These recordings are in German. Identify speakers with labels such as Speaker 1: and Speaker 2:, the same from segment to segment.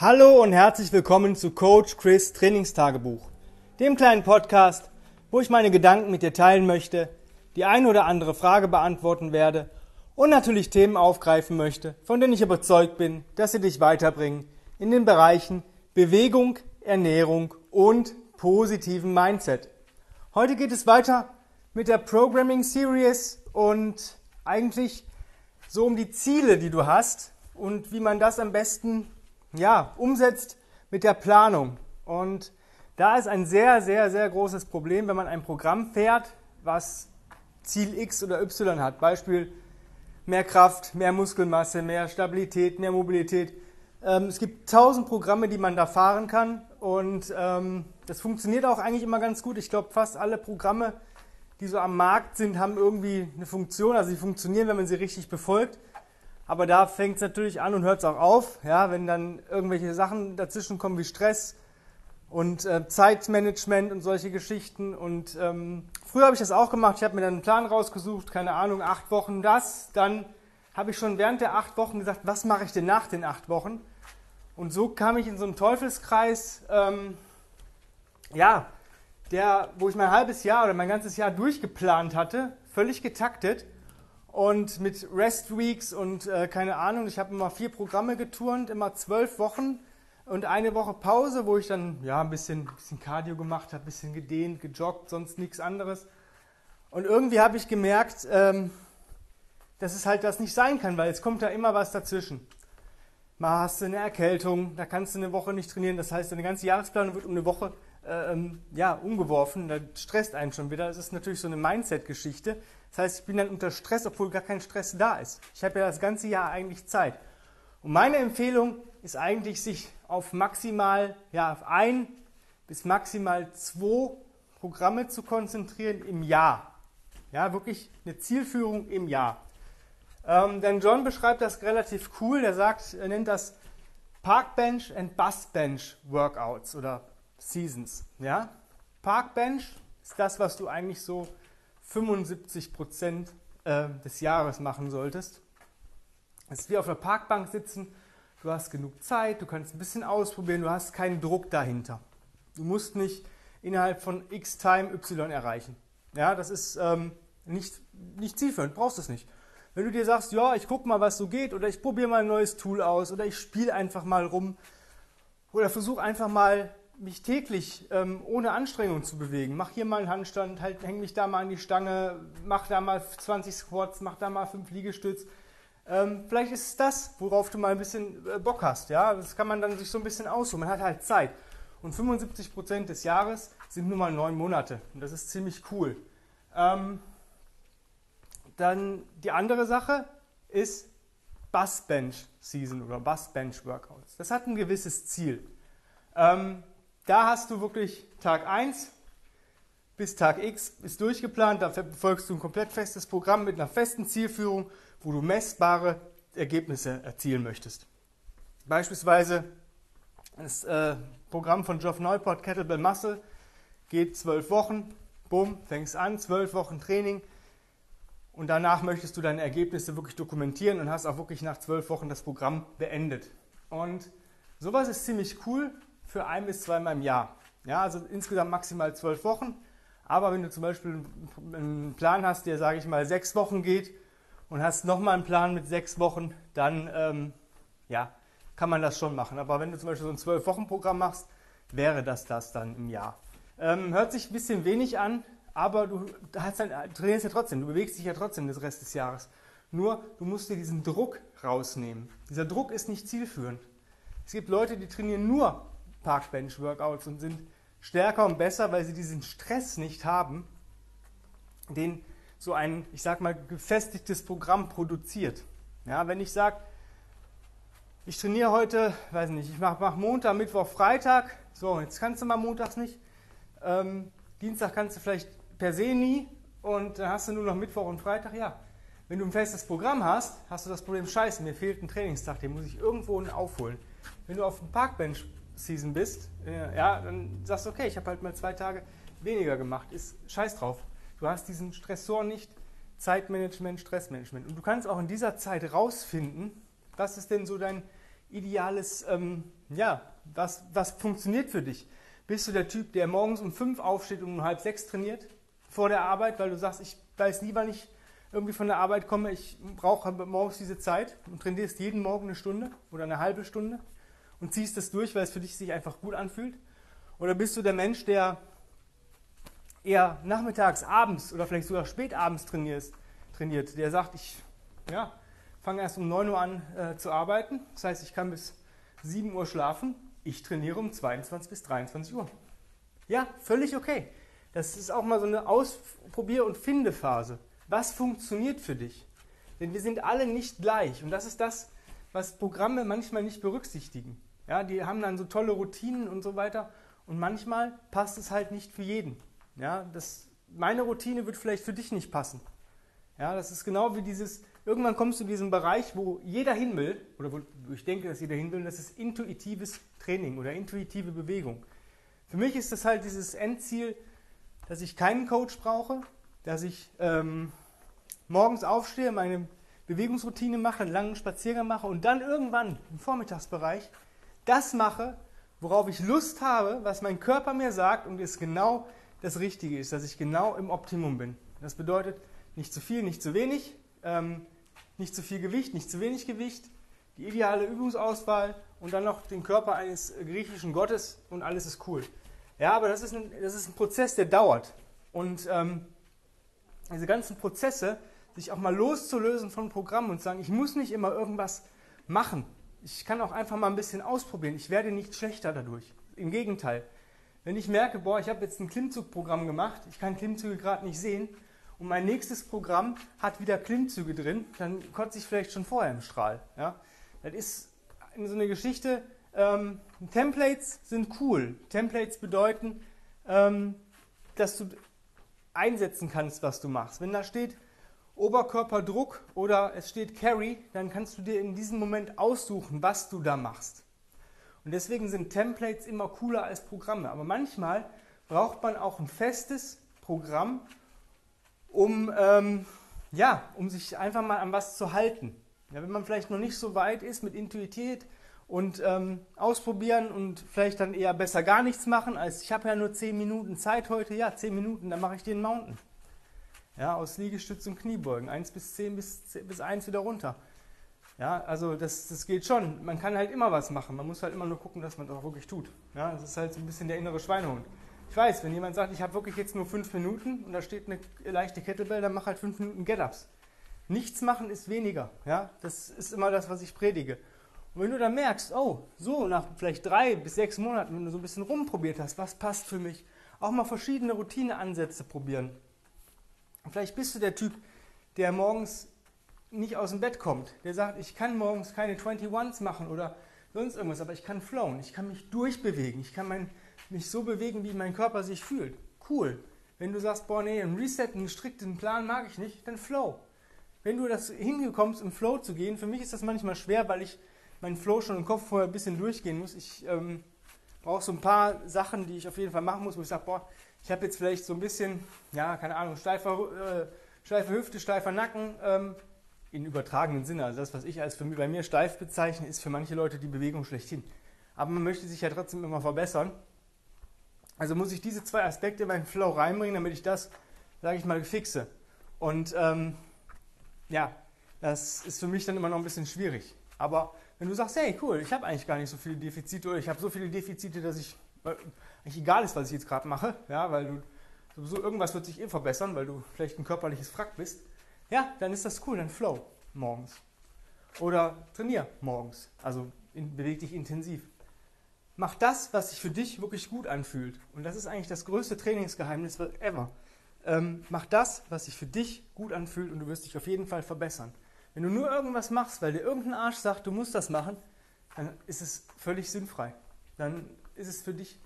Speaker 1: Hallo und herzlich willkommen zu Coach Chris Trainingstagebuch, dem kleinen Podcast, wo ich meine Gedanken mit dir teilen möchte, die eine oder andere Frage beantworten werde und natürlich Themen aufgreifen möchte, von denen ich überzeugt bin, dass sie dich weiterbringen in den Bereichen Bewegung, Ernährung und positiven Mindset. Heute geht es weiter mit der Programming Series und eigentlich so um die Ziele, die du hast und wie man das am besten ja, umsetzt mit der Planung. Und da ist ein sehr, sehr, sehr großes Problem, wenn man ein Programm fährt, was Ziel X oder Y hat. Beispiel mehr Kraft, mehr Muskelmasse, mehr Stabilität, mehr Mobilität. Ähm, es gibt tausend Programme, die man da fahren kann und ähm, das funktioniert auch eigentlich immer ganz gut. Ich glaube, fast alle Programme, die so am Markt sind, haben irgendwie eine Funktion. Also sie funktionieren, wenn man sie richtig befolgt. Aber da fängt es natürlich an und hört es auch auf, ja, wenn dann irgendwelche Sachen dazwischen kommen wie Stress und äh, Zeitmanagement und solche Geschichten. Und ähm, früher habe ich das auch gemacht. Ich habe mir dann einen Plan rausgesucht, keine Ahnung, acht Wochen das. Dann habe ich schon während der acht Wochen gesagt, was mache ich denn nach den acht Wochen? Und so kam ich in so einen Teufelskreis, ähm, ja, der, wo ich mein halbes Jahr oder mein ganzes Jahr durchgeplant hatte, völlig getaktet und mit Rest Weeks und äh, keine Ahnung, ich habe immer vier Programme geturnt, immer zwölf Wochen und eine Woche Pause, wo ich dann ja ein bisschen, bisschen Cardio gemacht habe, ein bisschen gedehnt, gejoggt, sonst nichts anderes. Und irgendwie habe ich gemerkt, ähm, dass es halt das nicht sein kann, weil es kommt da immer was dazwischen. Mal hast du eine Erkältung, da kannst du eine Woche nicht trainieren, das heißt, deine ganze Jahresplanung wird um eine Woche ähm, ja, umgeworfen, da stresst einen schon wieder. Das ist natürlich so eine Mindset-Geschichte. Das heißt, ich bin dann unter Stress, obwohl gar kein Stress da ist. Ich habe ja das ganze Jahr eigentlich Zeit. Und meine Empfehlung ist eigentlich, sich auf maximal, ja, auf ein bis maximal zwei Programme zu konzentrieren im Jahr. Ja, wirklich eine Zielführung im Jahr. Ähm, denn John beschreibt das relativ cool. Er sagt, er nennt das Parkbench and Busbench Workouts oder Seasons. Ja? Parkbench ist das, was du eigentlich so 75 Prozent äh, des Jahres machen solltest. Es ist wie auf der Parkbank sitzen. Du hast genug Zeit, du kannst ein bisschen ausprobieren, du hast keinen Druck dahinter. Du musst nicht innerhalb von x Time Y erreichen. Ja, das ist ähm, nicht, nicht zielführend, brauchst du es nicht. Wenn du dir sagst, ja, ich gucke mal, was so geht, oder ich probiere mal ein neues Tool aus, oder ich spiele einfach mal rum, oder versuche einfach mal mich täglich ähm, ohne Anstrengung zu bewegen. Mach hier mal einen Handstand, halt, häng mich da mal an die Stange, mach da mal 20 Squats, mach da mal 5 Liegestütz. Ähm, vielleicht ist es das, worauf du mal ein bisschen äh, Bock hast. Ja? Das kann man dann sich so ein bisschen aussuchen. Man hat halt Zeit. Und 75 Prozent des Jahres sind nur mal neun Monate. Und das ist ziemlich cool. Ähm, dann die andere Sache ist Bus-Bench Season oder Bus-Bench Workouts. Das hat ein gewisses Ziel. Ähm, da hast du wirklich Tag 1 bis Tag X ist durchgeplant. Da verfolgst du ein komplett festes Programm mit einer festen Zielführung, wo du messbare Ergebnisse erzielen möchtest. Beispielsweise das äh, Programm von Geoff Neuport, Kettlebell Muscle, geht zwölf Wochen. Bumm, fängst an, zwölf Wochen Training. Und danach möchtest du deine Ergebnisse wirklich dokumentieren und hast auch wirklich nach zwölf Wochen das Programm beendet. Und sowas ist ziemlich cool, für ein bis zweimal im Jahr. Ja, also insgesamt maximal zwölf Wochen. Aber wenn du zum Beispiel einen Plan hast, der, sage ich mal, sechs Wochen geht und hast nochmal einen Plan mit sechs Wochen, dann ähm, ja, kann man das schon machen. Aber wenn du zum Beispiel so ein Zwölf-Wochen-Programm machst, wäre das das dann im Jahr. Ähm, hört sich ein bisschen wenig an, aber du hast dann, trainierst ja trotzdem, du bewegst dich ja trotzdem des Rest des Jahres. Nur, du musst dir diesen Druck rausnehmen. Dieser Druck ist nicht zielführend. Es gibt Leute, die trainieren nur Parkbench-Workouts und sind stärker und besser, weil sie diesen Stress nicht haben, den so ein, ich sag mal, gefestigtes Programm produziert. Ja, wenn ich sage, ich trainiere heute, weiß nicht, ich mache mach Montag, Mittwoch, Freitag, so, jetzt kannst du mal montags nicht, ähm, Dienstag kannst du vielleicht per se nie und dann hast du nur noch Mittwoch und Freitag, ja. Wenn du ein festes Programm hast, hast du das Problem, scheiße, mir fehlt ein Trainingstag, den muss ich irgendwo aufholen. Wenn du auf dem Parkbench Season bist, äh, ja, dann sagst du, okay, ich habe halt mal zwei Tage weniger gemacht. Ist scheiß drauf. Du hast diesen Stressor nicht. Zeitmanagement, Stressmanagement. Und du kannst auch in dieser Zeit rausfinden, was ist denn so dein ideales ähm, ja, was, was funktioniert für dich? Bist du der Typ, der morgens um fünf aufsteht und um halb sechs trainiert vor der Arbeit, weil du sagst, ich weiß nie, wann ich irgendwie von der Arbeit komme, ich brauche morgens diese Zeit und trainierst jeden Morgen eine Stunde oder eine halbe Stunde und ziehst das durch, weil es für dich sich einfach gut anfühlt? Oder bist du der Mensch, der eher nachmittags, abends oder vielleicht sogar spätabends trainierst, trainiert, der sagt, ich ja, fange erst um 9 Uhr an äh, zu arbeiten, das heißt, ich kann bis 7 Uhr schlafen, ich trainiere um 22 bis 23 Uhr. Ja, völlig okay. Das ist auch mal so eine Ausprobier- und Findephase. Was funktioniert für dich? Denn wir sind alle nicht gleich und das ist das, was Programme manchmal nicht berücksichtigen. Ja, die haben dann so tolle Routinen und so weiter und manchmal passt es halt nicht für jeden. Ja, das, meine Routine wird vielleicht für dich nicht passen. Ja, das ist genau wie dieses, irgendwann kommst du in diesen Bereich, wo jeder hin will, oder wo ich denke, dass jeder hin will, und das ist intuitives Training oder intuitive Bewegung. Für mich ist das halt dieses Endziel, dass ich keinen Coach brauche, dass ich ähm, morgens aufstehe, meine Bewegungsroutine mache, einen langen Spaziergang mache und dann irgendwann im Vormittagsbereich das mache, worauf ich Lust habe, was mein Körper mir sagt und es genau das Richtige ist, dass ich genau im Optimum bin. Das bedeutet nicht zu viel, nicht zu wenig, ähm, nicht zu viel Gewicht, nicht zu wenig Gewicht, die ideale Übungsauswahl und dann noch den Körper eines griechischen Gottes und alles ist cool. Ja, aber das ist ein, das ist ein Prozess, der dauert. Und ähm, diese ganzen Prozesse, sich auch mal loszulösen von Programmen und sagen, ich muss nicht immer irgendwas machen. Ich kann auch einfach mal ein bisschen ausprobieren. Ich werde nicht schlechter dadurch. Im Gegenteil. Wenn ich merke, boah, ich habe jetzt ein Klimmzugprogramm gemacht, ich kann Klimmzüge gerade nicht sehen und mein nächstes Programm hat wieder Klimmzüge drin, dann kotze ich vielleicht schon vorher im Strahl. Ja? Das ist so eine Geschichte. Ähm, Templates sind cool. Templates bedeuten, ähm, dass du einsetzen kannst, was du machst. Wenn da steht Oberkörperdruck oder es steht Carry, dann kannst du dir in diesem Moment aussuchen, was du da machst. Und deswegen sind Templates immer cooler als Programme. Aber manchmal braucht man auch ein festes Programm, um, ähm, ja, um sich einfach mal an was zu halten. Ja, wenn man vielleicht noch nicht so weit ist mit Intuitivität und ähm, ausprobieren und vielleicht dann eher besser gar nichts machen, als ich habe ja nur 10 Minuten Zeit heute, ja, 10 Minuten, dann mache ich den Mountain. Ja, aus Liegestütz und Kniebeugen, 1 bis 10 bis, 10 bis 1 wieder runter. Ja, also das, das geht schon. Man kann halt immer was machen. Man muss halt immer nur gucken, dass man das auch wirklich tut. Ja, das ist halt so ein bisschen der innere Schweinehund. Ich weiß, wenn jemand sagt, ich habe wirklich jetzt nur 5 Minuten und da steht eine leichte Kettlebell, dann mach halt 5 Minuten Get-Ups. Nichts machen ist weniger. Ja, das ist immer das, was ich predige. Und wenn du dann merkst, oh, so nach vielleicht drei bis sechs Monaten, wenn du so ein bisschen rumprobiert hast, was passt für mich, auch mal verschiedene Routineansätze probieren. Vielleicht bist du der Typ, der morgens nicht aus dem Bett kommt, der sagt, ich kann morgens keine 21s machen oder sonst irgendwas, aber ich kann flowen, ich kann mich durchbewegen, ich kann mein, mich so bewegen, wie mein Körper sich fühlt. Cool. Wenn du sagst, boah, nee, ein Reset, einen gestrickten Plan mag ich nicht, dann Flow. Wenn du das hingekommst, im Flow zu gehen, für mich ist das manchmal schwer, weil ich meinen Flow schon im Kopf vorher ein bisschen durchgehen muss. Ich ähm, brauche so ein paar Sachen, die ich auf jeden Fall machen muss, wo ich sage, boah, ich habe jetzt vielleicht so ein bisschen, ja, keine Ahnung, steifer, äh, steife Hüfte, steifer Nacken, ähm, in übertragenen Sinne. Also das, was ich als für mich, bei mir steif bezeichne, ist für manche Leute die Bewegung schlechthin. Aber man möchte sich ja trotzdem immer verbessern. Also muss ich diese zwei Aspekte in meinen Flow reinbringen, damit ich das, sage ich mal, fixe. Und ähm, ja, das ist für mich dann immer noch ein bisschen schwierig. Aber wenn du sagst, hey, cool, ich habe eigentlich gar nicht so viele Defizite oder ich habe so viele Defizite, dass ich eigentlich egal ist, was ich jetzt gerade mache, ja, weil du sowieso irgendwas wird sich eh verbessern, weil du vielleicht ein körperliches Frack bist, ja, dann ist das cool, dann flow morgens. Oder trainier morgens, also in, beweg dich intensiv. Mach das, was sich für dich wirklich gut anfühlt. Und das ist eigentlich das größte Trainingsgeheimnis ever. Ähm, mach das, was sich für dich gut anfühlt und du wirst dich auf jeden Fall verbessern. Wenn du nur irgendwas machst, weil dir irgendein Arsch sagt, du musst das machen, dann ist es völlig sinnfrei. Dann ist es für dich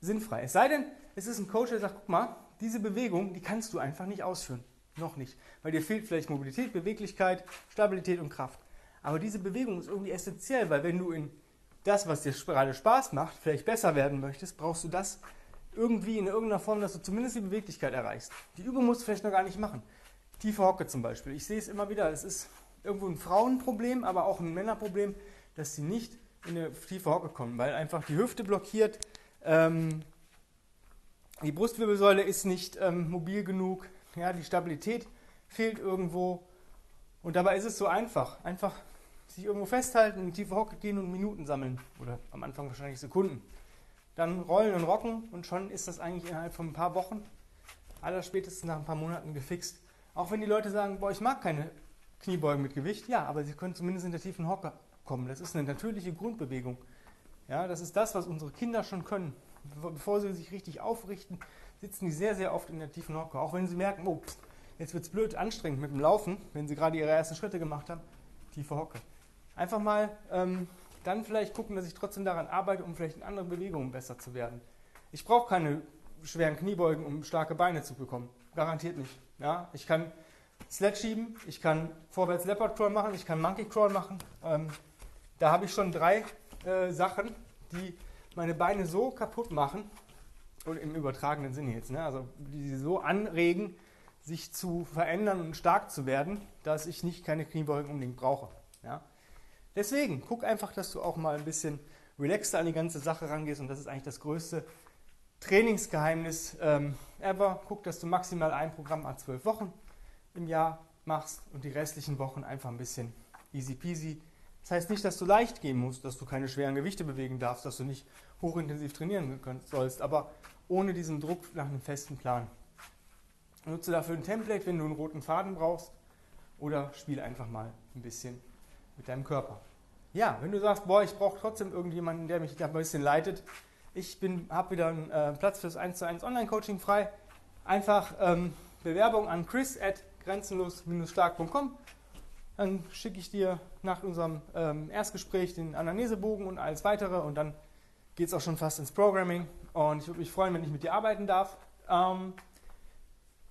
Speaker 1: sinnfrei. Es sei denn, es ist ein Coach, der sagt, guck mal, diese Bewegung, die kannst du einfach nicht ausführen. Noch nicht. Weil dir fehlt vielleicht Mobilität, Beweglichkeit, Stabilität und Kraft. Aber diese Bewegung ist irgendwie essentiell, weil wenn du in das, was dir gerade Spaß macht, vielleicht besser werden möchtest, brauchst du das irgendwie in irgendeiner Form, dass du zumindest die Beweglichkeit erreichst. Die Übung musst du vielleicht noch gar nicht machen. Tiefe Hocke zum Beispiel. Ich sehe es immer wieder, es ist irgendwo ein Frauenproblem, aber auch ein Männerproblem, dass sie nicht in eine tiefe Hocke kommen, weil einfach die Hüfte blockiert, ähm, die Brustwirbelsäule ist nicht ähm, mobil genug, ja, die Stabilität fehlt irgendwo. Und dabei ist es so einfach. Einfach sich irgendwo festhalten, in tiefe Hocke gehen und Minuten sammeln. Oder am Anfang wahrscheinlich Sekunden. Dann rollen und rocken und schon ist das eigentlich innerhalb von ein paar Wochen, aller spätestens nach ein paar Monaten gefixt. Auch wenn die Leute sagen, boah, ich mag keine Kniebeugen mit Gewicht, ja, aber sie können zumindest in der tiefen Hocke kommen. Das ist eine natürliche Grundbewegung. Ja, das ist das, was unsere Kinder schon können. Bevor sie sich richtig aufrichten, sitzen die sehr, sehr oft in der tiefen Hocke. Auch wenn sie merken, oh, jetzt wird es blöd anstrengend mit dem Laufen, wenn sie gerade ihre ersten Schritte gemacht haben, tiefe Hocke. Einfach mal ähm, dann vielleicht gucken, dass ich trotzdem daran arbeite, um vielleicht in anderen Bewegungen besser zu werden. Ich brauche keine schweren Kniebeugen, um starke Beine zu bekommen. Garantiert nicht. Ja, ich kann Sled schieben, ich kann vorwärts Leopard Crawl machen, ich kann Monkey Crawl machen. Ähm, da habe ich schon drei äh, Sachen, die meine Beine so kaputt machen, und im übertragenen Sinne jetzt, ne? also die sie so anregen, sich zu verändern und stark zu werden, dass ich nicht keine Kniebeugen unbedingt brauche. Ja? Deswegen, guck einfach, dass du auch mal ein bisschen relaxter an die ganze Sache rangehst und das ist eigentlich das größte Trainingsgeheimnis ähm, ever. Guck, dass du maximal ein Programm a zwölf Wochen im Jahr machst und die restlichen Wochen einfach ein bisschen easy peasy. Das heißt nicht, dass du leicht gehen musst, dass du keine schweren Gewichte bewegen darfst, dass du nicht hochintensiv trainieren sollst, aber ohne diesen Druck nach einem festen Plan. Nutze dafür ein Template, wenn du einen roten Faden brauchst oder spiel einfach mal ein bisschen mit deinem Körper. Ja, wenn du sagst, boah, ich brauche trotzdem irgendjemanden, der mich da ein bisschen leitet, ich habe wieder einen äh, Platz fürs 1 zu 1 Online-Coaching frei. Einfach ähm, Bewerbung an chris at grenzenlos-stark.com. Dann schicke ich dir nach unserem ähm, Erstgespräch den Anamnesebogen und alles weitere und dann geht es auch schon fast ins Programming. Und ich würde mich freuen, wenn ich mit dir arbeiten darf. Ähm,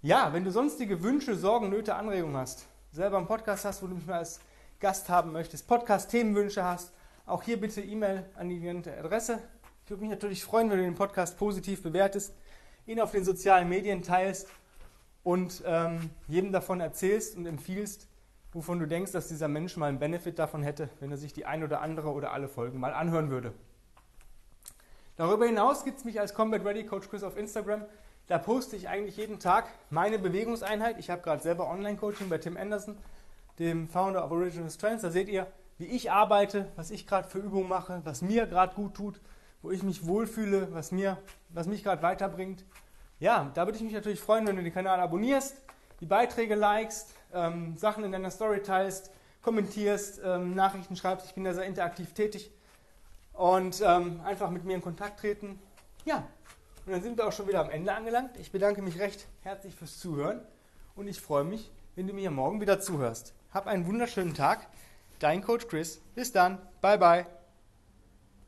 Speaker 1: ja, wenn du sonstige Wünsche, Sorgen, Nöte, Anregungen hast, selber einen Podcast hast, wo du mich mal als Gast haben möchtest, Podcast-Themenwünsche hast, auch hier bitte E-Mail an die genannte Adresse. Ich würde mich natürlich freuen, wenn du den Podcast positiv bewertest, ihn auf den sozialen Medien teilst und ähm, jedem davon erzählst und empfiehlst, wovon du denkst, dass dieser Mensch mal einen Benefit davon hätte, wenn er sich die ein oder andere oder alle Folgen mal anhören würde. Darüber hinaus gibt es mich als Combat Ready Coach Chris auf Instagram. Da poste ich eigentlich jeden Tag meine Bewegungseinheit. Ich habe gerade selber Online-Coaching bei Tim Anderson dem Founder of Original Strengths. Da seht ihr, wie ich arbeite, was ich gerade für Übungen mache, was mir gerade gut tut, wo ich mich wohlfühle, was, mir, was mich gerade weiterbringt. Ja, da würde ich mich natürlich freuen, wenn du den Kanal abonnierst, die Beiträge likest, ähm, Sachen in deiner Story teilst, kommentierst, ähm, Nachrichten schreibst. Ich bin da sehr interaktiv tätig und ähm, einfach mit mir in Kontakt treten. Ja, und dann sind wir auch schon wieder am Ende angelangt. Ich bedanke mich recht herzlich fürs Zuhören und ich freue mich, wenn du mir morgen wieder zuhörst. Hab einen wunderschönen Tag. Dein Coach Chris. Bis dann. Bye bye.